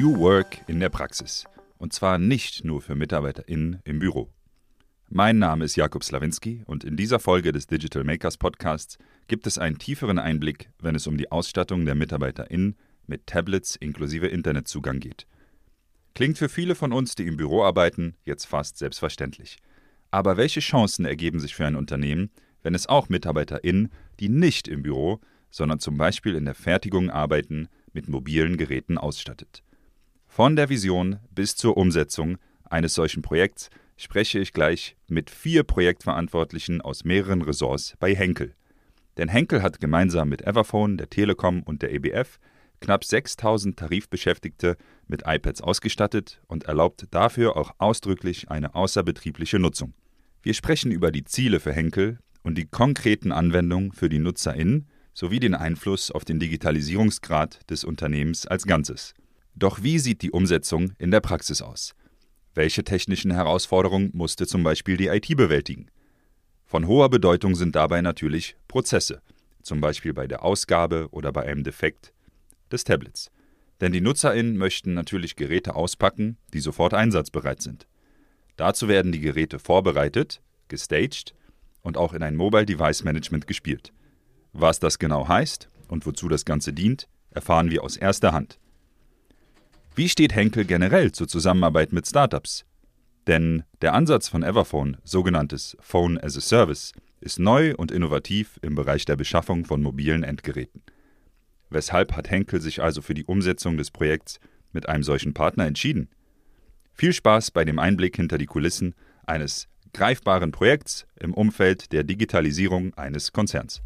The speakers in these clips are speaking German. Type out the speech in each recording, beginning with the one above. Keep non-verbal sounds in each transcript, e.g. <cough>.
New Work in der Praxis. Und zwar nicht nur für MitarbeiterInnen im Büro. Mein Name ist Jakob Slawinski und in dieser Folge des Digital Makers Podcasts gibt es einen tieferen Einblick, wenn es um die Ausstattung der MitarbeiterInnen mit Tablets inklusive Internetzugang geht. Klingt für viele von uns, die im Büro arbeiten, jetzt fast selbstverständlich. Aber welche Chancen ergeben sich für ein Unternehmen, wenn es auch MitarbeiterInnen, die nicht im Büro, sondern zum Beispiel in der Fertigung arbeiten, mit mobilen Geräten ausstattet. Von der Vision bis zur Umsetzung eines solchen Projekts spreche ich gleich mit vier Projektverantwortlichen aus mehreren Ressorts bei Henkel. Denn Henkel hat gemeinsam mit Everphone, der Telekom und der EBF knapp 6000 Tarifbeschäftigte mit iPads ausgestattet und erlaubt dafür auch ausdrücklich eine außerbetriebliche Nutzung. Wir sprechen über die Ziele für Henkel und die konkreten Anwendungen für die NutzerInnen sowie den Einfluss auf den Digitalisierungsgrad des Unternehmens als Ganzes. Doch wie sieht die Umsetzung in der Praxis aus? Welche technischen Herausforderungen musste zum Beispiel die IT bewältigen? Von hoher Bedeutung sind dabei natürlich Prozesse, zum Beispiel bei der Ausgabe oder bei einem Defekt des Tablets. Denn die NutzerInnen möchten natürlich Geräte auspacken, die sofort einsatzbereit sind. Dazu werden die Geräte vorbereitet, gestaged und auch in ein Mobile Device Management gespielt. Was das genau heißt und wozu das Ganze dient, erfahren wir aus erster Hand. Wie steht Henkel generell zur Zusammenarbeit mit Startups? Denn der Ansatz von Everphone, sogenanntes Phone as a Service, ist neu und innovativ im Bereich der Beschaffung von mobilen Endgeräten. Weshalb hat Henkel sich also für die Umsetzung des Projekts mit einem solchen Partner entschieden? Viel Spaß bei dem Einblick hinter die Kulissen eines greifbaren Projekts im Umfeld der Digitalisierung eines Konzerns.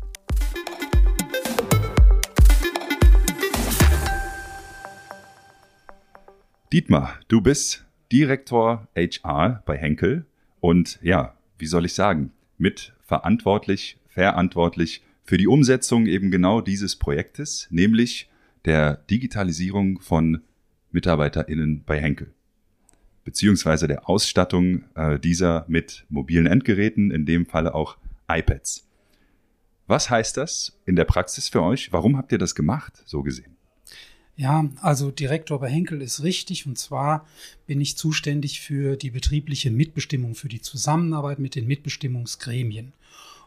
Dietmar, du bist Direktor HR bei Henkel und ja, wie soll ich sagen, mit verantwortlich, verantwortlich für die Umsetzung eben genau dieses Projektes, nämlich der Digitalisierung von MitarbeiterInnen bei Henkel. Beziehungsweise der Ausstattung äh, dieser mit mobilen Endgeräten, in dem Falle auch iPads. Was heißt das in der Praxis für euch? Warum habt ihr das gemacht, so gesehen? Ja, also Direktor bei Henkel ist richtig. Und zwar bin ich zuständig für die betriebliche Mitbestimmung, für die Zusammenarbeit mit den Mitbestimmungsgremien.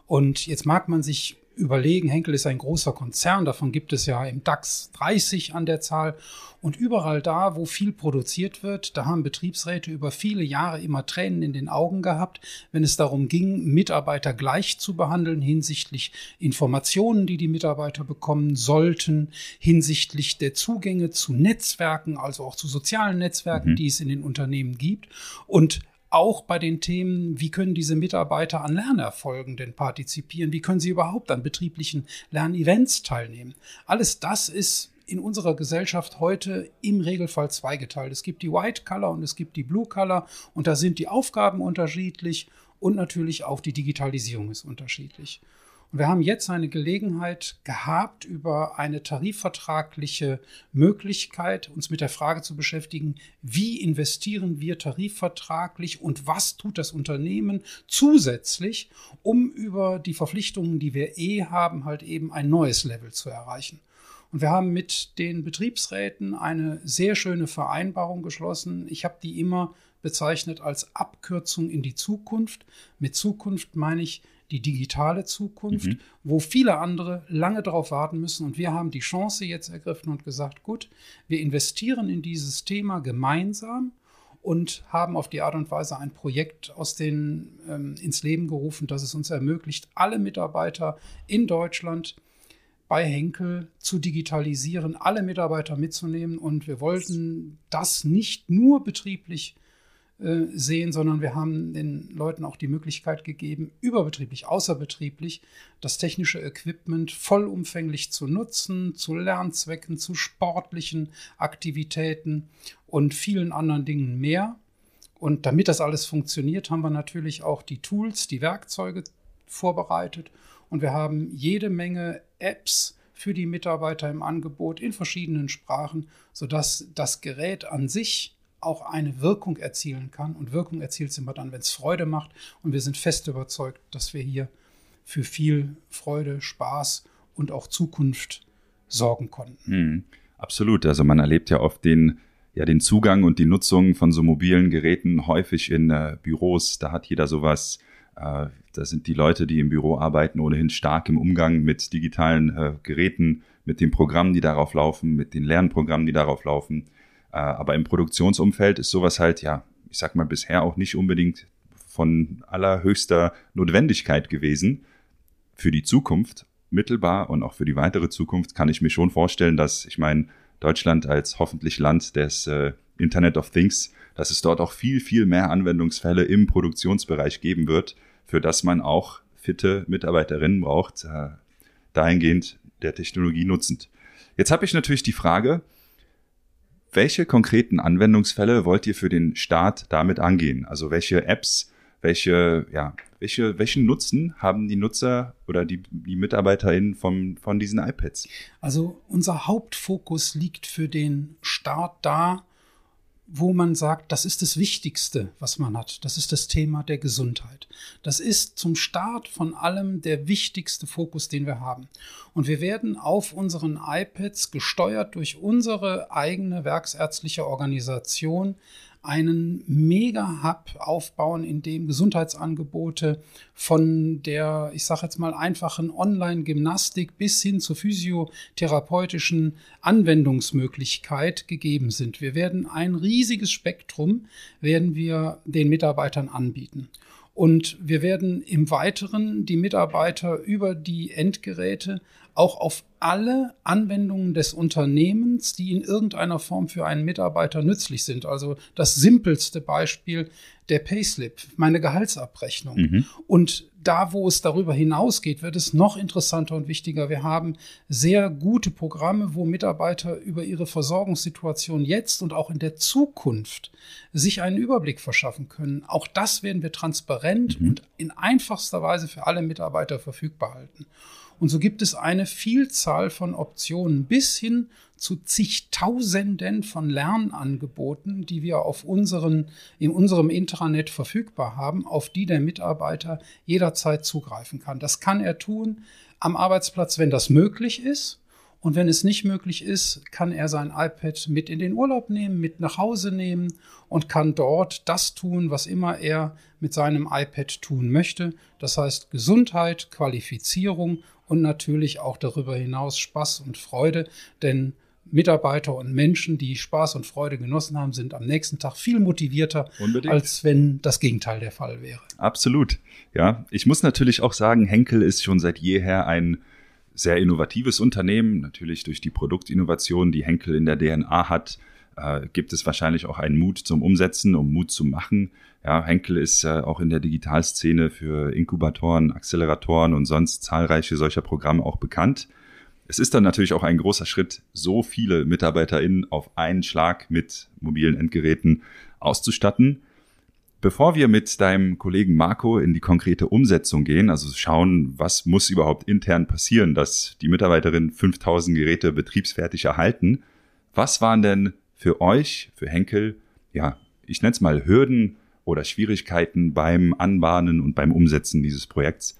Und jetzt mag man sich überlegen, Henkel ist ein großer Konzern, davon gibt es ja im DAX 30 an der Zahl. Und überall da, wo viel produziert wird, da haben Betriebsräte über viele Jahre immer Tränen in den Augen gehabt, wenn es darum ging, Mitarbeiter gleich zu behandeln hinsichtlich Informationen, die die Mitarbeiter bekommen sollten, hinsichtlich der Zugänge zu Netzwerken, also auch zu sozialen Netzwerken, mhm. die es in den Unternehmen gibt. Und auch bei den Themen, wie können diese Mitarbeiter an Lernerfolgen denn partizipieren? Wie können sie überhaupt an betrieblichen Lernevents teilnehmen? Alles das ist in unserer Gesellschaft heute im Regelfall zweigeteilt. Es gibt die White Color und es gibt die Blue Color und da sind die Aufgaben unterschiedlich und natürlich auch die Digitalisierung ist unterschiedlich. Und wir haben jetzt eine Gelegenheit gehabt, über eine tarifvertragliche Möglichkeit uns mit der Frage zu beschäftigen, wie investieren wir tarifvertraglich und was tut das Unternehmen zusätzlich, um über die Verpflichtungen, die wir eh haben, halt eben ein neues Level zu erreichen. Und wir haben mit den Betriebsräten eine sehr schöne Vereinbarung geschlossen. Ich habe die immer bezeichnet als Abkürzung in die Zukunft. Mit Zukunft meine ich die digitale Zukunft, mhm. wo viele andere lange darauf warten müssen. Und wir haben die Chance jetzt ergriffen und gesagt, gut, wir investieren in dieses Thema gemeinsam und haben auf die Art und Weise ein Projekt aus den, ähm, ins Leben gerufen, das es uns ermöglicht, alle Mitarbeiter in Deutschland bei Henkel zu digitalisieren, alle Mitarbeiter mitzunehmen. Und wir wollten das nicht nur betrieblich sehen, sondern wir haben den Leuten auch die Möglichkeit gegeben, überbetrieblich, außerbetrieblich das technische Equipment vollumfänglich zu nutzen, zu Lernzwecken, zu sportlichen Aktivitäten und vielen anderen Dingen mehr. Und damit das alles funktioniert, haben wir natürlich auch die Tools, die Werkzeuge vorbereitet und wir haben jede Menge Apps für die Mitarbeiter im Angebot in verschiedenen Sprachen, sodass das Gerät an sich auch eine Wirkung erzielen kann. Und Wirkung erzielt es immer dann, wenn es Freude macht. Und wir sind fest überzeugt, dass wir hier für viel Freude, Spaß und auch Zukunft sorgen konnten. Hm, absolut. Also man erlebt ja oft den ja den Zugang und die Nutzung von so mobilen Geräten häufig in äh, Büros. Da hat jeder sowas. Äh, da sind die Leute, die im Büro arbeiten, ohnehin stark im Umgang mit digitalen äh, Geräten, mit den Programmen, die darauf laufen, mit den Lernprogrammen, die darauf laufen. Äh, aber im Produktionsumfeld ist sowas halt, ja, ich sag mal, bisher auch nicht unbedingt von allerhöchster Notwendigkeit gewesen. Für die Zukunft, mittelbar und auch für die weitere Zukunft kann ich mir schon vorstellen, dass, ich meine, Deutschland als hoffentlich Land des äh, Internet of Things, dass es dort auch viel, viel mehr Anwendungsfälle im Produktionsbereich geben wird, für das man auch fitte Mitarbeiterinnen braucht, äh, dahingehend der Technologie nutzend. Jetzt habe ich natürlich die Frage, welche konkreten Anwendungsfälle wollt ihr für den Start damit angehen? Also welche Apps, welche, ja, welche, welchen Nutzen haben die Nutzer oder die, die MitarbeiterInnen vom, von diesen iPads? Also unser Hauptfokus liegt für den Start da, wo man sagt, das ist das Wichtigste, was man hat. Das ist das Thema der Gesundheit. Das ist zum Start von allem der wichtigste Fokus, den wir haben. Und wir werden auf unseren iPads gesteuert durch unsere eigene werksärztliche Organisation einen Mega-Hub aufbauen, in dem Gesundheitsangebote von der, ich sage jetzt mal, einfachen Online-Gymnastik bis hin zur physiotherapeutischen Anwendungsmöglichkeit gegeben sind. Wir werden ein riesiges Spektrum, werden wir den Mitarbeitern anbieten. Und wir werden im Weiteren die Mitarbeiter über die Endgeräte auch auf alle Anwendungen des Unternehmens, die in irgendeiner Form für einen Mitarbeiter nützlich sind. Also das simpelste Beispiel der Payslip, meine Gehaltsabrechnung. Mhm. Und da, wo es darüber hinausgeht, wird es noch interessanter und wichtiger. Wir haben sehr gute Programme, wo Mitarbeiter über ihre Versorgungssituation jetzt und auch in der Zukunft sich einen Überblick verschaffen können. Auch das werden wir transparent mhm. und in einfachster Weise für alle Mitarbeiter verfügbar halten. Und so gibt es eine Vielzahl von Optionen bis hin zu zigtausenden von Lernangeboten, die wir auf unseren, in unserem Intranet verfügbar haben, auf die der Mitarbeiter jederzeit zugreifen kann. Das kann er tun am Arbeitsplatz, wenn das möglich ist. Und wenn es nicht möglich ist, kann er sein iPad mit in den Urlaub nehmen, mit nach Hause nehmen und kann dort das tun, was immer er mit seinem iPad tun möchte. Das heißt Gesundheit, Qualifizierung und natürlich auch darüber hinaus Spaß und Freude, denn Mitarbeiter und Menschen, die Spaß und Freude genossen haben, sind am nächsten Tag viel motivierter, Unbedingt. als wenn das Gegenteil der Fall wäre. Absolut. Ja, ich muss natürlich auch sagen, Henkel ist schon seit jeher ein sehr innovatives Unternehmen, natürlich durch die Produktinnovation, die Henkel in der DNA hat, äh, gibt es wahrscheinlich auch einen Mut zum Umsetzen, um Mut zu machen. Ja, Henkel ist äh, auch in der Digitalszene für Inkubatoren, Acceleratoren und sonst zahlreiche solcher Programme auch bekannt. Es ist dann natürlich auch ein großer Schritt, so viele MitarbeiterInnen auf einen Schlag mit mobilen Endgeräten auszustatten. Bevor wir mit deinem Kollegen Marco in die konkrete Umsetzung gehen, also schauen, was muss überhaupt intern passieren, dass die Mitarbeiterinnen 5000 Geräte betriebsfertig erhalten, was waren denn für euch, für Henkel, ja, ich nenne es mal Hürden oder Schwierigkeiten beim Anbahnen und beim Umsetzen dieses Projekts?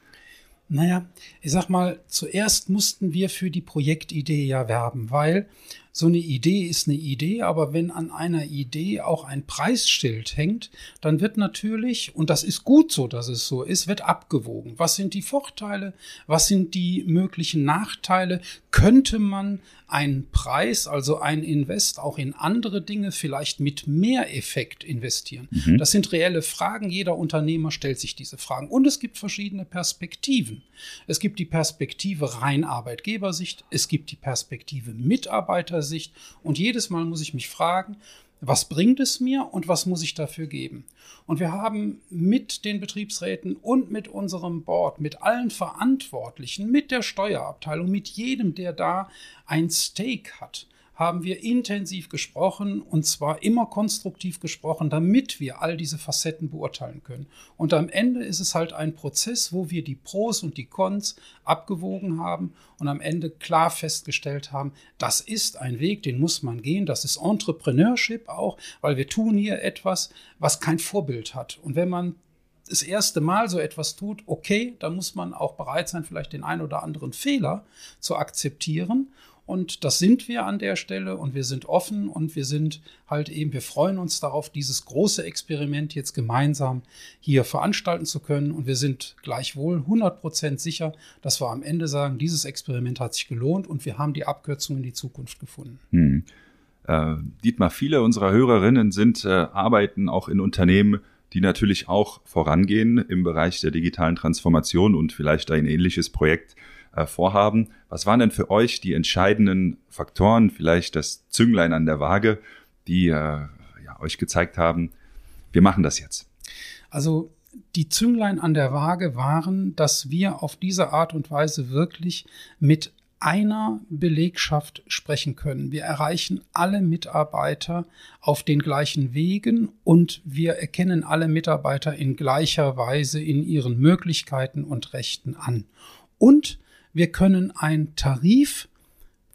Naja, ich sag mal, zuerst mussten wir für die Projektidee ja werben, weil so eine Idee ist eine Idee, aber wenn an einer Idee auch ein Preisschild hängt, dann wird natürlich, und das ist gut so, dass es so ist, wird abgewogen. Was sind die Vorteile? Was sind die möglichen Nachteile? Könnte man einen Preis, also ein Invest auch in andere Dinge vielleicht mit mehr Effekt investieren? Mhm. Das sind reelle Fragen. Jeder Unternehmer stellt sich diese Fragen. Und es gibt verschiedene Perspektiven. Es gibt die Perspektive rein Arbeitgebersicht. Es gibt die Perspektive Mitarbeitersicht. Sicht. Und jedes Mal muss ich mich fragen, was bringt es mir und was muss ich dafür geben? Und wir haben mit den Betriebsräten und mit unserem Board, mit allen Verantwortlichen, mit der Steuerabteilung, mit jedem, der da ein Stake hat, haben wir intensiv gesprochen und zwar immer konstruktiv gesprochen, damit wir all diese Facetten beurteilen können. Und am Ende ist es halt ein Prozess, wo wir die Pros und die Cons abgewogen haben und am Ende klar festgestellt haben, das ist ein Weg, den muss man gehen. Das ist Entrepreneurship auch, weil wir tun hier etwas, was kein Vorbild hat. Und wenn man das erste Mal so etwas tut, okay, dann muss man auch bereit sein, vielleicht den einen oder anderen Fehler zu akzeptieren Und das sind wir an der Stelle und wir sind offen und wir sind halt eben, wir freuen uns darauf, dieses große Experiment jetzt gemeinsam hier veranstalten zu können. Und wir sind gleichwohl 100 Prozent sicher, dass wir am Ende sagen, dieses Experiment hat sich gelohnt und wir haben die Abkürzung in die Zukunft gefunden. Hm. Äh, Dietmar, viele unserer Hörerinnen sind, äh, arbeiten auch in Unternehmen, die natürlich auch vorangehen im Bereich der digitalen Transformation und vielleicht ein ähnliches Projekt äh, vorhaben. Was waren denn für euch die entscheidenden Faktoren, vielleicht das Zünglein an der Waage, die äh, ja, euch gezeigt haben, wir machen das jetzt? Also die Zünglein an der Waage waren, dass wir auf diese Art und Weise wirklich mit einer Belegschaft sprechen können. Wir erreichen alle Mitarbeiter auf den gleichen Wegen und wir erkennen alle Mitarbeiter in gleicher Weise in ihren Möglichkeiten und Rechten an. Und wir können ein Tarif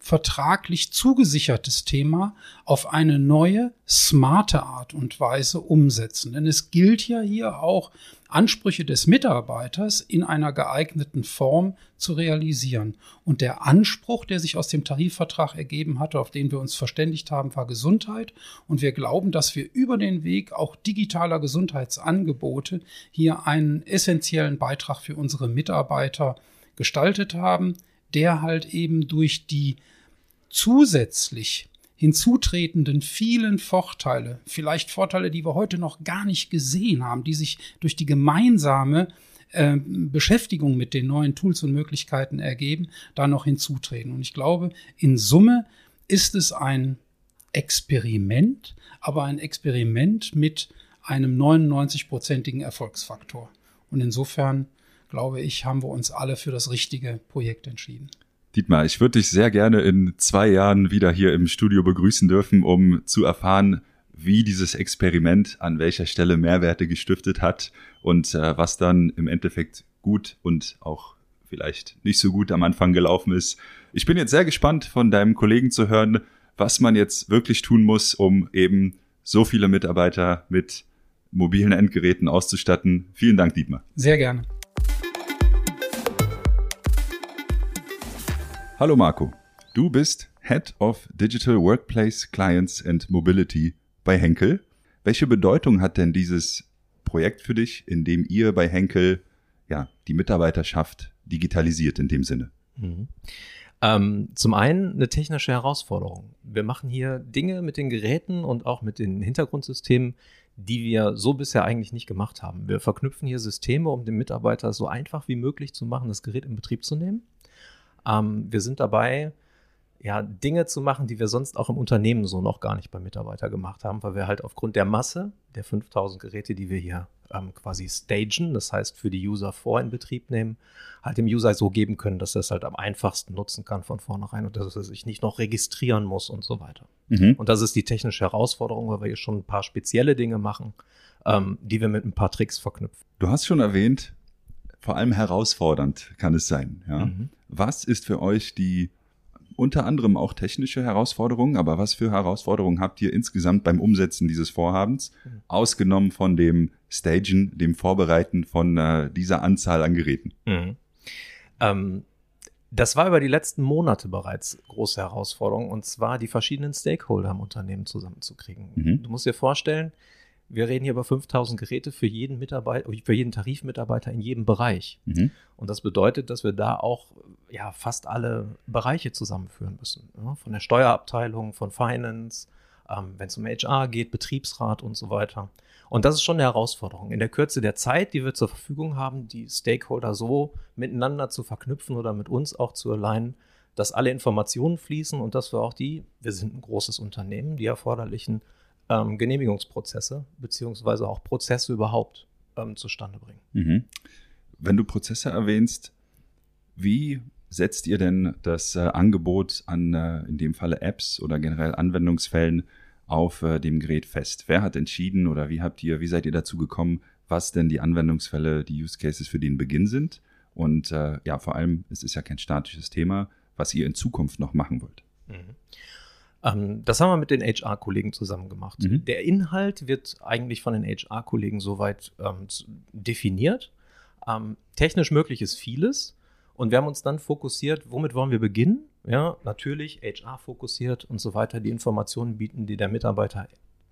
vertraglich zugesichertes Thema auf eine neue, smarte Art und Weise umsetzen. Denn es gilt ja hier auch, Ansprüche des Mitarbeiters in einer geeigneten Form zu realisieren. Und der Anspruch, der sich aus dem Tarifvertrag ergeben hatte, auf den wir uns verständigt haben, war Gesundheit. Und wir glauben, dass wir über den Weg auch digitaler Gesundheitsangebote hier einen essentiellen Beitrag für unsere Mitarbeiter gestaltet haben, der halt eben durch die zusätzlich hinzutretenden vielen Vorteile, vielleicht Vorteile, die wir heute noch gar nicht gesehen haben, die sich durch die gemeinsame äh, Beschäftigung mit den neuen Tools und Möglichkeiten ergeben, da noch hinzutreten. Und ich glaube, in Summe ist es ein Experiment, aber ein Experiment mit einem 99-prozentigen Erfolgsfaktor. Und insofern glaube ich, haben wir uns alle für das richtige Projekt entschieden. Dietmar, ich würde dich sehr gerne in zwei Jahren wieder hier im Studio begrüßen dürfen, um zu erfahren, wie dieses Experiment an welcher Stelle Mehrwerte gestiftet hat und äh, was dann im Endeffekt gut und auch vielleicht nicht so gut am Anfang gelaufen ist. Ich bin jetzt sehr gespannt von deinem Kollegen zu hören, was man jetzt wirklich tun muss, um eben so viele Mitarbeiter mit mobilen Endgeräten auszustatten. Vielen Dank, Dietmar. Sehr gerne. Hallo Marco, du bist Head of Digital Workplace Clients and Mobility bei Henkel. Welche Bedeutung hat denn dieses Projekt für dich, in dem ihr bei Henkel ja, die Mitarbeiterschaft digitalisiert in dem Sinne? Mhm. Ähm, zum einen eine technische Herausforderung. Wir machen hier Dinge mit den Geräten und auch mit den Hintergrundsystemen, die wir so bisher eigentlich nicht gemacht haben. Wir verknüpfen hier Systeme, um dem Mitarbeiter so einfach wie möglich zu machen, das Gerät in Betrieb zu nehmen. Ähm, wir sind dabei, ja, Dinge zu machen, die wir sonst auch im Unternehmen so noch gar nicht beim Mitarbeiter gemacht haben, weil wir halt aufgrund der Masse der 5000 Geräte, die wir hier ähm, quasi stagen, das heißt für die User vor in Betrieb nehmen, halt dem User so geben können, dass er es halt am einfachsten nutzen kann von vornherein und dass er sich nicht noch registrieren muss und so weiter. Mhm. Und das ist die technische Herausforderung, weil wir hier schon ein paar spezielle Dinge machen, ähm, die wir mit ein paar Tricks verknüpfen. Du hast schon erwähnt, vor allem herausfordernd kann es sein. Ja? Mhm. Was ist für euch die unter anderem auch technische Herausforderung, aber was für Herausforderungen habt ihr insgesamt beim Umsetzen dieses Vorhabens, mhm. ausgenommen von dem Stagen, dem Vorbereiten von äh, dieser Anzahl an Geräten? Mhm. Ähm, das war über die letzten Monate bereits große Herausforderung, und zwar die verschiedenen Stakeholder im Unternehmen zusammenzukriegen. Mhm. Du musst dir vorstellen, wir reden hier über 5000 Geräte für jeden Mitarbeiter, für jeden Tarifmitarbeiter in jedem Bereich. Mhm. Und das bedeutet, dass wir da auch ja, fast alle Bereiche zusammenführen müssen. Ja? Von der Steuerabteilung, von Finance, ähm, wenn es um HR geht, Betriebsrat und so weiter. Und das ist schon eine Herausforderung. In der Kürze der Zeit, die wir zur Verfügung haben, die Stakeholder so miteinander zu verknüpfen oder mit uns auch zu alignen, dass alle Informationen fließen und dass wir auch die, wir sind ein großes Unternehmen, die erforderlichen ähm, Genehmigungsprozesse beziehungsweise auch Prozesse überhaupt ähm, zustande bringen. Mhm. Wenn du Prozesse erwähnst, wie setzt ihr denn das äh, Angebot an, äh, in dem Falle Apps oder generell Anwendungsfällen auf äh, dem Gerät fest? Wer hat entschieden oder wie habt ihr, wie seid ihr dazu gekommen, was denn die Anwendungsfälle, die Use Cases für den Beginn sind? Und äh, ja, vor allem, es ist ja kein statisches Thema, was ihr in Zukunft noch machen wollt. Mhm. Ähm, das haben wir mit den HR-Kollegen zusammen gemacht. Mhm. Der Inhalt wird eigentlich von den HR-Kollegen soweit ähm, definiert. Ähm, technisch möglich ist vieles. Und wir haben uns dann fokussiert, womit wollen wir beginnen? Ja, natürlich HR fokussiert und so weiter, die Informationen bieten, die der Mitarbeiter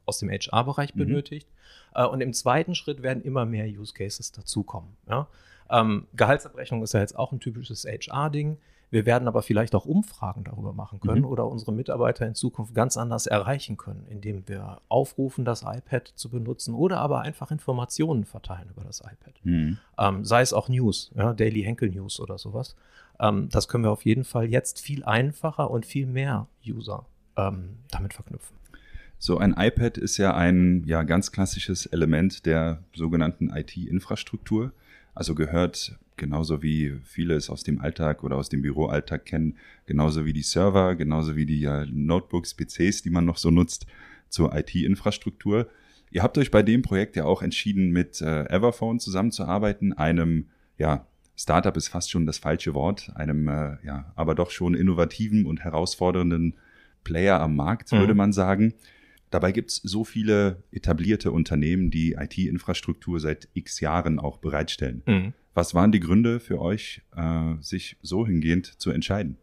aus dem HR-Bereich mhm. benötigt. Äh, und im zweiten Schritt werden immer mehr Use Cases dazukommen. Ja? Ähm, Gehaltsabrechnung ist ja jetzt auch ein typisches HR-Ding. Wir werden aber vielleicht auch Umfragen darüber machen können mhm. oder unsere Mitarbeiter in Zukunft ganz anders erreichen können, indem wir aufrufen, das iPad zu benutzen oder aber einfach Informationen verteilen über das iPad. Mhm. Ähm, sei es auch News, ja, Daily Henkel News oder sowas. Ähm, das können wir auf jeden Fall jetzt viel einfacher und viel mehr User ähm, damit verknüpfen. So ein iPad ist ja ein ja, ganz klassisches Element der sogenannten IT-Infrastruktur. Also gehört genauso wie viele es aus dem Alltag oder aus dem Büroalltag kennen, genauso wie die Server, genauso wie die Notebooks, PCs, die man noch so nutzt, zur IT-Infrastruktur. Ihr habt euch bei dem Projekt ja auch entschieden, mit äh, Everphone zusammenzuarbeiten, einem, ja, Startup ist fast schon das falsche Wort, einem, äh, ja, aber doch schon innovativen und herausfordernden Player am Markt, mhm. würde man sagen. Dabei gibt es so viele etablierte Unternehmen, die IT-Infrastruktur seit x Jahren auch bereitstellen. Mhm. Was waren die Gründe für euch, äh, sich so hingehend zu entscheiden?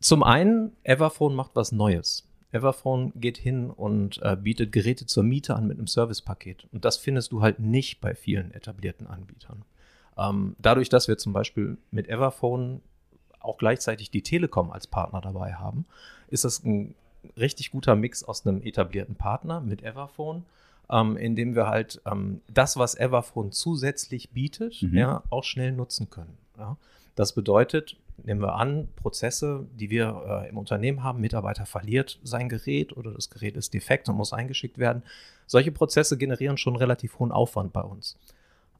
Zum einen, Everphone macht was Neues. Everphone geht hin und äh, bietet Geräte zur Miete an mit einem Servicepaket. Und das findest du halt nicht bei vielen etablierten Anbietern. Ähm, dadurch, dass wir zum Beispiel mit Everphone auch gleichzeitig die Telekom als Partner dabei haben, ist das ein richtig guter Mix aus einem etablierten Partner mit Everphone, ähm, in dem wir halt ähm, das, was Everphone zusätzlich bietet, mhm. ja, auch schnell nutzen können. Ja. Das bedeutet, nehmen wir an, Prozesse, die wir äh, im Unternehmen haben, Mitarbeiter verliert sein Gerät oder das Gerät ist defekt und muss eingeschickt werden. Solche Prozesse generieren schon relativ hohen Aufwand bei uns.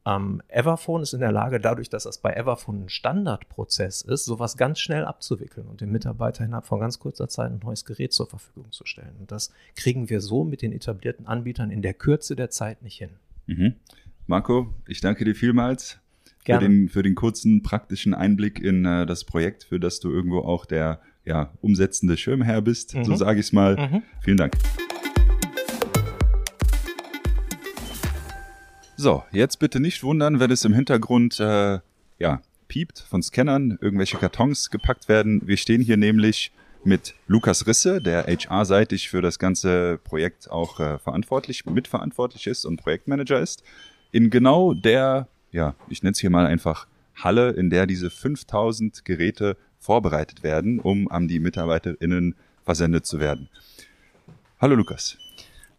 Ähm, Everphone ist in der Lage, dadurch, dass das bei Everphone ein Standardprozess ist, sowas ganz schnell abzuwickeln und dem Mitarbeiter innerhalb von ganz kurzer Zeit ein neues Gerät zur Verfügung zu stellen. Und das kriegen wir so mit den etablierten Anbietern in der Kürze der Zeit nicht hin. Mhm. Marco, ich danke dir vielmals für den, für den, kurzen praktischen Einblick in äh, das Projekt, für das du irgendwo auch der ja, umsetzende Schirmherr bist, mhm. so sage ich es mal. Mhm. Vielen Dank. So, jetzt bitte nicht wundern, wenn es im Hintergrund äh, ja, piept von Scannern, irgendwelche Kartons gepackt werden. Wir stehen hier nämlich mit Lukas Risse, der HR-seitig für das ganze Projekt auch äh, verantwortlich, mitverantwortlich ist und Projektmanager ist, in genau der, ja, ich nenne es hier mal einfach Halle, in der diese 5000 Geräte vorbereitet werden, um an die MitarbeiterInnen versendet zu werden. Hallo Lukas.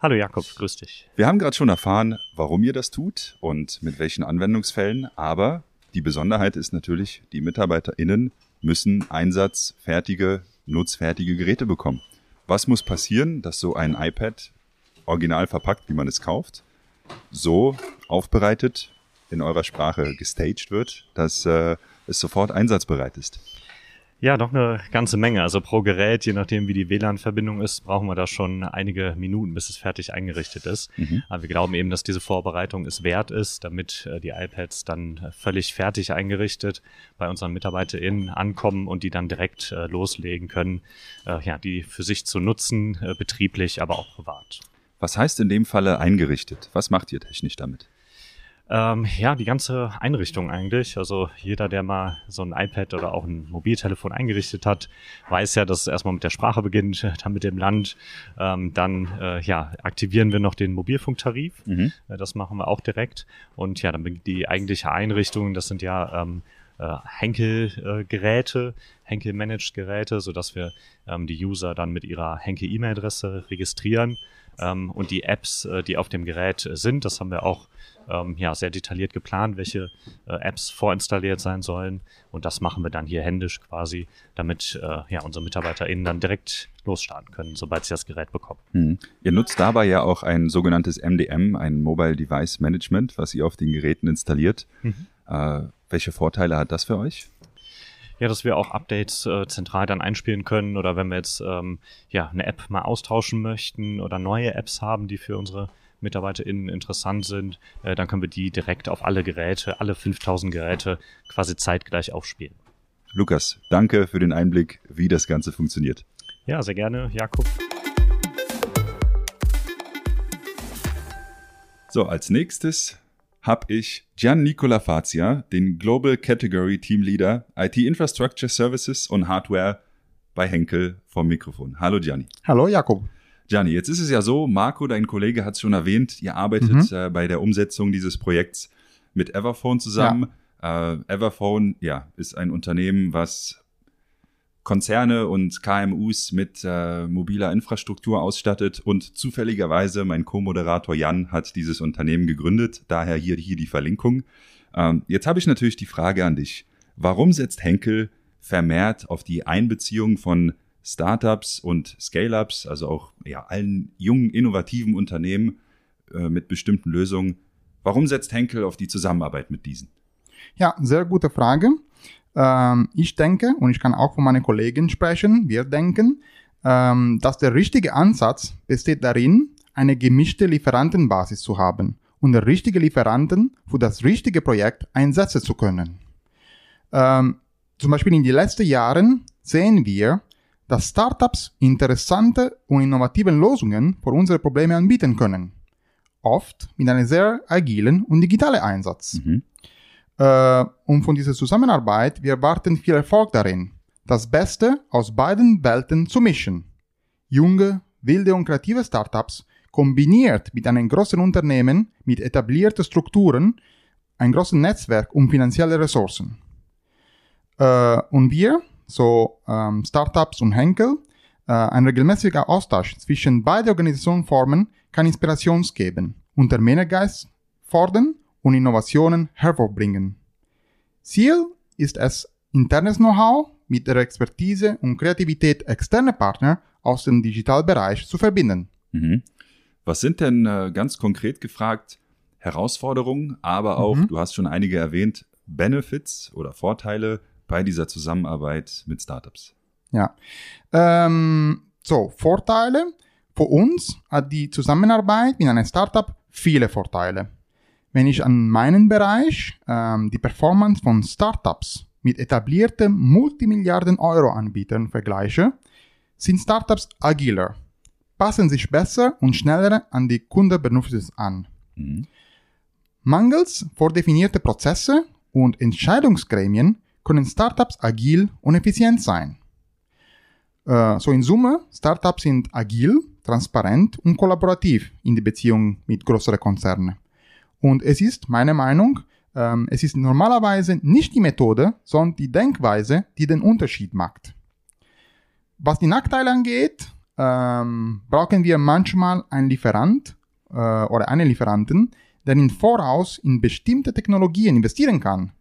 Hallo Jakob, grüß dich. Wir haben gerade schon erfahren, warum ihr das tut und mit welchen Anwendungsfällen, aber die Besonderheit ist natürlich, die MitarbeiterInnen müssen einsatzfertige, nutzfertige Geräte bekommen. Was muss passieren, dass so ein iPad original verpackt, wie man es kauft, so aufbereitet in eurer Sprache gestaged wird, dass äh, es sofort einsatzbereit ist? Ja, doch eine ganze Menge. Also pro Gerät, je nachdem wie die WLAN-Verbindung ist, brauchen wir da schon einige Minuten, bis es fertig eingerichtet ist. Mhm. Aber wir glauben eben, dass diese Vorbereitung es wert ist, damit äh, die iPads dann äh, völlig fertig eingerichtet bei unseren MitarbeiterInnen ankommen und die dann direkt äh, loslegen können, äh, ja, die für sich zu nutzen, äh, betrieblich, aber auch privat. Was heißt in dem Falle eingerichtet? Was macht ihr technisch damit? Ähm, ja, die ganze Einrichtung eigentlich. Also jeder, der mal so ein iPad oder auch ein Mobiltelefon eingerichtet hat, weiß ja, dass es erstmal mit der Sprache beginnt, <laughs> dann mit dem Land. Ähm, dann äh, ja, aktivieren wir noch den Mobilfunktarif. Mhm. Äh, das machen wir auch direkt. Und ja, dann die eigentliche Einrichtung, das sind ja ähm, äh, Henkel-Geräte, Henkel-Managed-Geräte, sodass wir ähm, die User dann mit ihrer Henkel-E-Mail-Adresse registrieren ähm, und die Apps, äh, die auf dem Gerät sind, das haben wir auch ähm, ja, sehr detailliert geplant, welche äh, Apps vorinstalliert sein sollen. Und das machen wir dann hier händisch quasi, damit äh, ja, unsere MitarbeiterInnen dann direkt losstarten können, sobald sie das Gerät bekommen. Hm. Ihr nutzt dabei ja auch ein sogenanntes MDM, ein Mobile Device Management, was ihr auf den Geräten installiert. Mhm. Äh, welche Vorteile hat das für euch? ja, dass wir auch Updates äh, zentral dann einspielen können oder wenn wir jetzt ähm, ja eine App mal austauschen möchten oder neue Apps haben, die für unsere MitarbeiterInnen interessant sind, äh, dann können wir die direkt auf alle Geräte, alle 5000 Geräte quasi zeitgleich aufspielen. Lukas, danke für den Einblick, wie das Ganze funktioniert. Ja, sehr gerne, Jakob. So, als nächstes habe ich Gian Nicola Fazia, den Global Category Team Leader IT Infrastructure Services und Hardware bei Henkel vom Mikrofon. Hallo Gianni. Hallo Jakob. Gianni, jetzt ist es ja so, Marco, dein Kollege hat es schon erwähnt, ihr arbeitet mhm. äh, bei der Umsetzung dieses Projekts mit Everphone zusammen. Ja. Äh, Everphone, ja, ist ein Unternehmen, was Konzerne und KMUs mit äh, mobiler Infrastruktur ausstattet und zufälligerweise mein Co-Moderator Jan hat dieses Unternehmen gegründet, daher hier, hier die Verlinkung. Ähm, jetzt habe ich natürlich die Frage an dich. Warum setzt Henkel vermehrt auf die Einbeziehung von Startups und Scale-ups, also auch ja, allen jungen, innovativen Unternehmen äh, mit bestimmten Lösungen? Warum setzt Henkel auf die Zusammenarbeit mit diesen? Ja, sehr gute Frage. Ähm, ich denke, und ich kann auch von meinen Kollegen sprechen, wir denken, ähm, dass der richtige Ansatz besteht darin, eine gemischte Lieferantenbasis zu haben und richtige Lieferanten für das richtige Projekt einsetzen zu können. Ähm, zum Beispiel in den letzten Jahren sehen wir, dass Startups interessante und innovative Lösungen für unsere Probleme anbieten können. Oft mit einem sehr agilen und digitalen Einsatz. Mhm. Äh, und von dieser Zusammenarbeit, wir erwarten viel Erfolg darin, das Beste aus beiden Welten zu mischen. Junge, wilde und kreative Startups kombiniert mit einem großen Unternehmen mit etablierten Strukturen, ein großes Netzwerk und finanzielle Ressourcen. Äh, und wir, so ähm, Startups und Henkel, äh, ein regelmäßiger Austausch zwischen beiden Organisationsformen kann Inspiration geben, Unternehmergeist fordern und Innovationen hervorbringen. Ziel ist es, internes Know-how mit der Expertise und Kreativität externer Partner aus dem Digitalbereich zu verbinden. Mhm. Was sind denn äh, ganz konkret gefragt Herausforderungen, aber auch, mhm. du hast schon einige erwähnt, Benefits oder Vorteile bei dieser Zusammenarbeit mit Startups? Ja, ähm, so Vorteile. Für uns hat die Zusammenarbeit mit einem Startup viele Vorteile. Wenn ich an meinen Bereich ähm, die Performance von Startups mit etablierten Multimilliarden-Euro-Anbietern vergleiche, sind Startups agiler, passen sich besser und schneller an die Kundenbedürfnisse an. Mhm. Mangels vordefinierte Prozesse und Entscheidungsgremien können Startups agil und effizient sein. Äh, so in Summe, Startups sind agil, transparent und kollaborativ in der Beziehung mit größeren Konzernen. Und es ist, meine Meinung, ähm, es ist normalerweise nicht die Methode, sondern die Denkweise, die den Unterschied macht. Was die Nachteile angeht, ähm, brauchen wir manchmal einen Lieferant äh, oder einen Lieferanten, der im Voraus in bestimmte Technologien investieren kann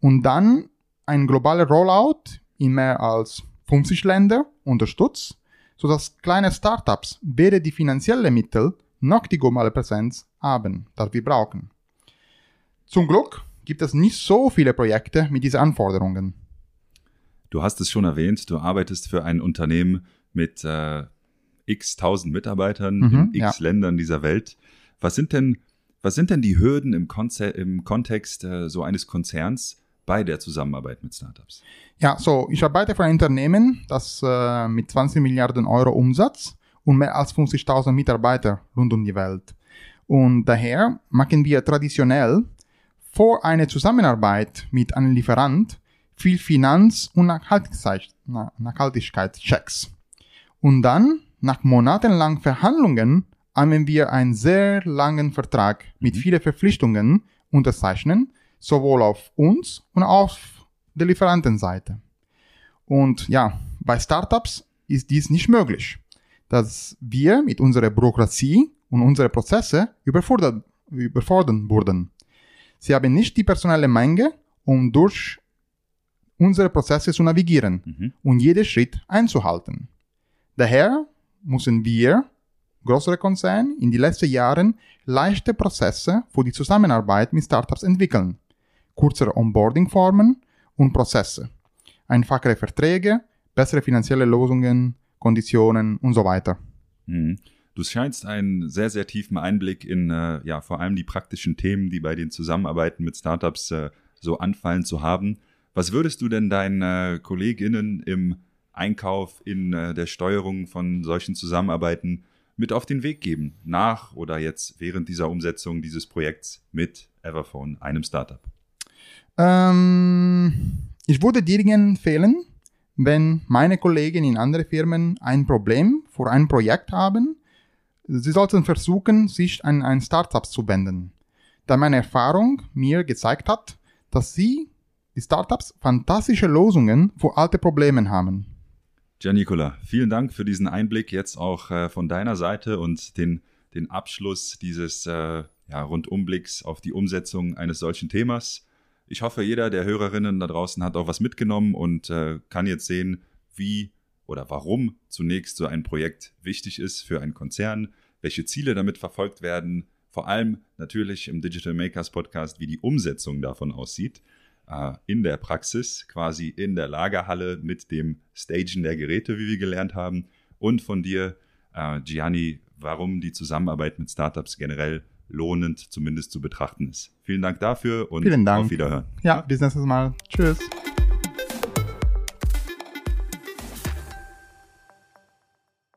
und dann ein globaler Rollout in mehr als 50 Länder unterstützt, sodass kleine Startups weder die finanziellen Mittel noch die globale Präsenz haben, das wir brauchen. Zum Glück gibt es nicht so viele Projekte mit diesen Anforderungen. Du hast es schon erwähnt, du arbeitest für ein Unternehmen mit äh, x tausend Mitarbeitern mhm, in x ja. Ländern dieser Welt. Was sind denn, was sind denn die Hürden im, Konze im Kontext äh, so eines Konzerns bei der Zusammenarbeit mit Startups? Ja, so, ich arbeite für ein Unternehmen, das äh, mit 20 Milliarden Euro Umsatz und mehr als 50.000 Mitarbeiter rund um die Welt. Und daher machen wir traditionell vor einer Zusammenarbeit mit einem Lieferant viel Finanz- und Nachhaltigkeitschecks. Und dann, nach monatelangen Verhandlungen, haben wir einen sehr langen Vertrag mit mhm. vielen Verpflichtungen unterzeichnen, sowohl auf uns und auf der Lieferantenseite. Und ja, bei Startups ist dies nicht möglich dass wir mit unserer Bürokratie und unseren Prozesse überfordert, überfordern wurden. Sie haben nicht die personelle Menge, um durch unsere Prozesse zu navigieren mhm. und jeden Schritt einzuhalten. Daher müssen wir, größere Konzerne, in den letzten Jahren leichte Prozesse für die Zusammenarbeit mit Startups entwickeln, kürzere Onboarding-Formen und Prozesse, einfachere Verträge, bessere finanzielle Lösungen, Konditionen und so weiter. Mhm. Du scheinst einen sehr, sehr tiefen Einblick in äh, ja vor allem die praktischen Themen, die bei den Zusammenarbeiten mit Startups äh, so anfallen zu haben. Was würdest du denn deinen äh, Kolleginnen im Einkauf, in äh, der Steuerung von solchen Zusammenarbeiten mit auf den Weg geben, nach oder jetzt während dieser Umsetzung dieses Projekts mit Everphone, einem Startup? Ähm, ich würde dir empfehlen, wenn meine Kollegen in anderen Firmen ein Problem für ein Projekt haben, sie sollten versuchen, sich an ein Startup zu wenden. Da meine Erfahrung mir gezeigt hat, dass sie, die Startups, fantastische Lösungen für alte Probleme haben. Giannicola, vielen Dank für diesen Einblick jetzt auch äh, von deiner Seite und den, den Abschluss dieses äh, ja, Rundumblicks auf die Umsetzung eines solchen Themas. Ich hoffe, jeder der Hörerinnen da draußen hat auch was mitgenommen und äh, kann jetzt sehen, wie oder warum zunächst so ein Projekt wichtig ist für einen Konzern, welche Ziele damit verfolgt werden, vor allem natürlich im Digital Makers Podcast, wie die Umsetzung davon aussieht, äh, in der Praxis, quasi in der Lagerhalle mit dem Stagen der Geräte, wie wir gelernt haben, und von dir, äh, Gianni, warum die Zusammenarbeit mit Startups generell lohnend zumindest zu betrachten ist. Vielen Dank dafür und Vielen Dank. auf Wiederhören. Ja, bis nächstes Mal. Tschüss.